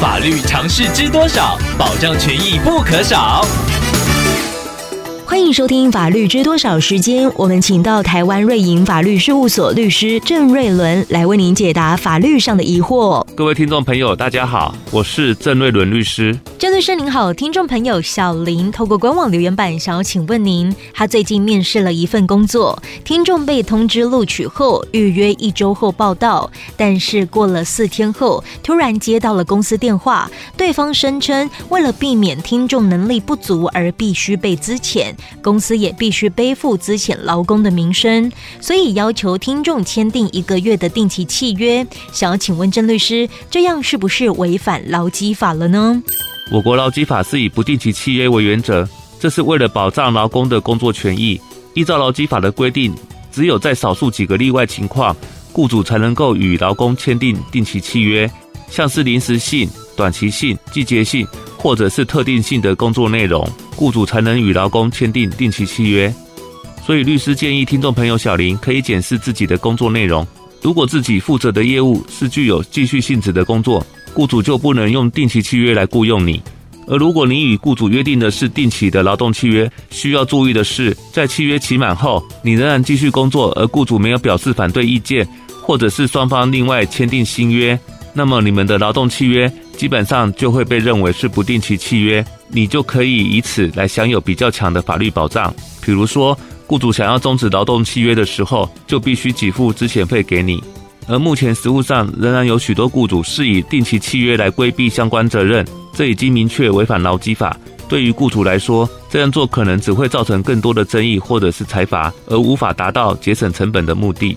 法律常识知多少？保障权益不可少。欢迎收听《法律知多少》时间，我们请到台湾瑞银法律事务所律师郑瑞伦来为您解答法律上的疑惑。各位听众朋友，大家好，我是郑瑞伦律师。郑律师您好，听众朋友小林透过官网留言板想要请问您，他最近面试了一份工作，听众被通知录取后预约一周后报到，但是过了四天后突然接到了公司电话，对方声称为了避免听众能力不足而必须被资遣。公司也必须背负资遣劳工的名声，所以要求听众签订一个月的定期契约。想要请问郑律师，这样是不是违反劳基法了呢？我国劳基法是以不定期契约为原则，这是为了保障劳工的工作权益。依照劳基法的规定，只有在少数几个例外情况，雇主才能够与劳工签订定期契约，像是临时性、短期性、季节性。或者是特定性的工作内容，雇主才能与劳工签订定期契约。所以，律师建议听众朋友小林可以检视自己的工作内容。如果自己负责的业务是具有继续性质的工作，雇主就不能用定期契约来雇佣你。而如果你与雇主约定的是定期的劳动契约，需要注意的是，在契约期满后，你仍然继续工作，而雇主没有表示反对意见，或者是双方另外签订新约，那么你们的劳动契约。基本上就会被认为是不定期契约，你就可以以此来享有比较强的法律保障。比如说，雇主想要终止劳动契约的时候，就必须给付资遣费给你。而目前实务上仍然有许多雇主是以定期契约来规避相关责任，这已经明确违反劳基法。对于雇主来说，这样做可能只会造成更多的争议或者是裁罚，而无法达到节省成本的目的。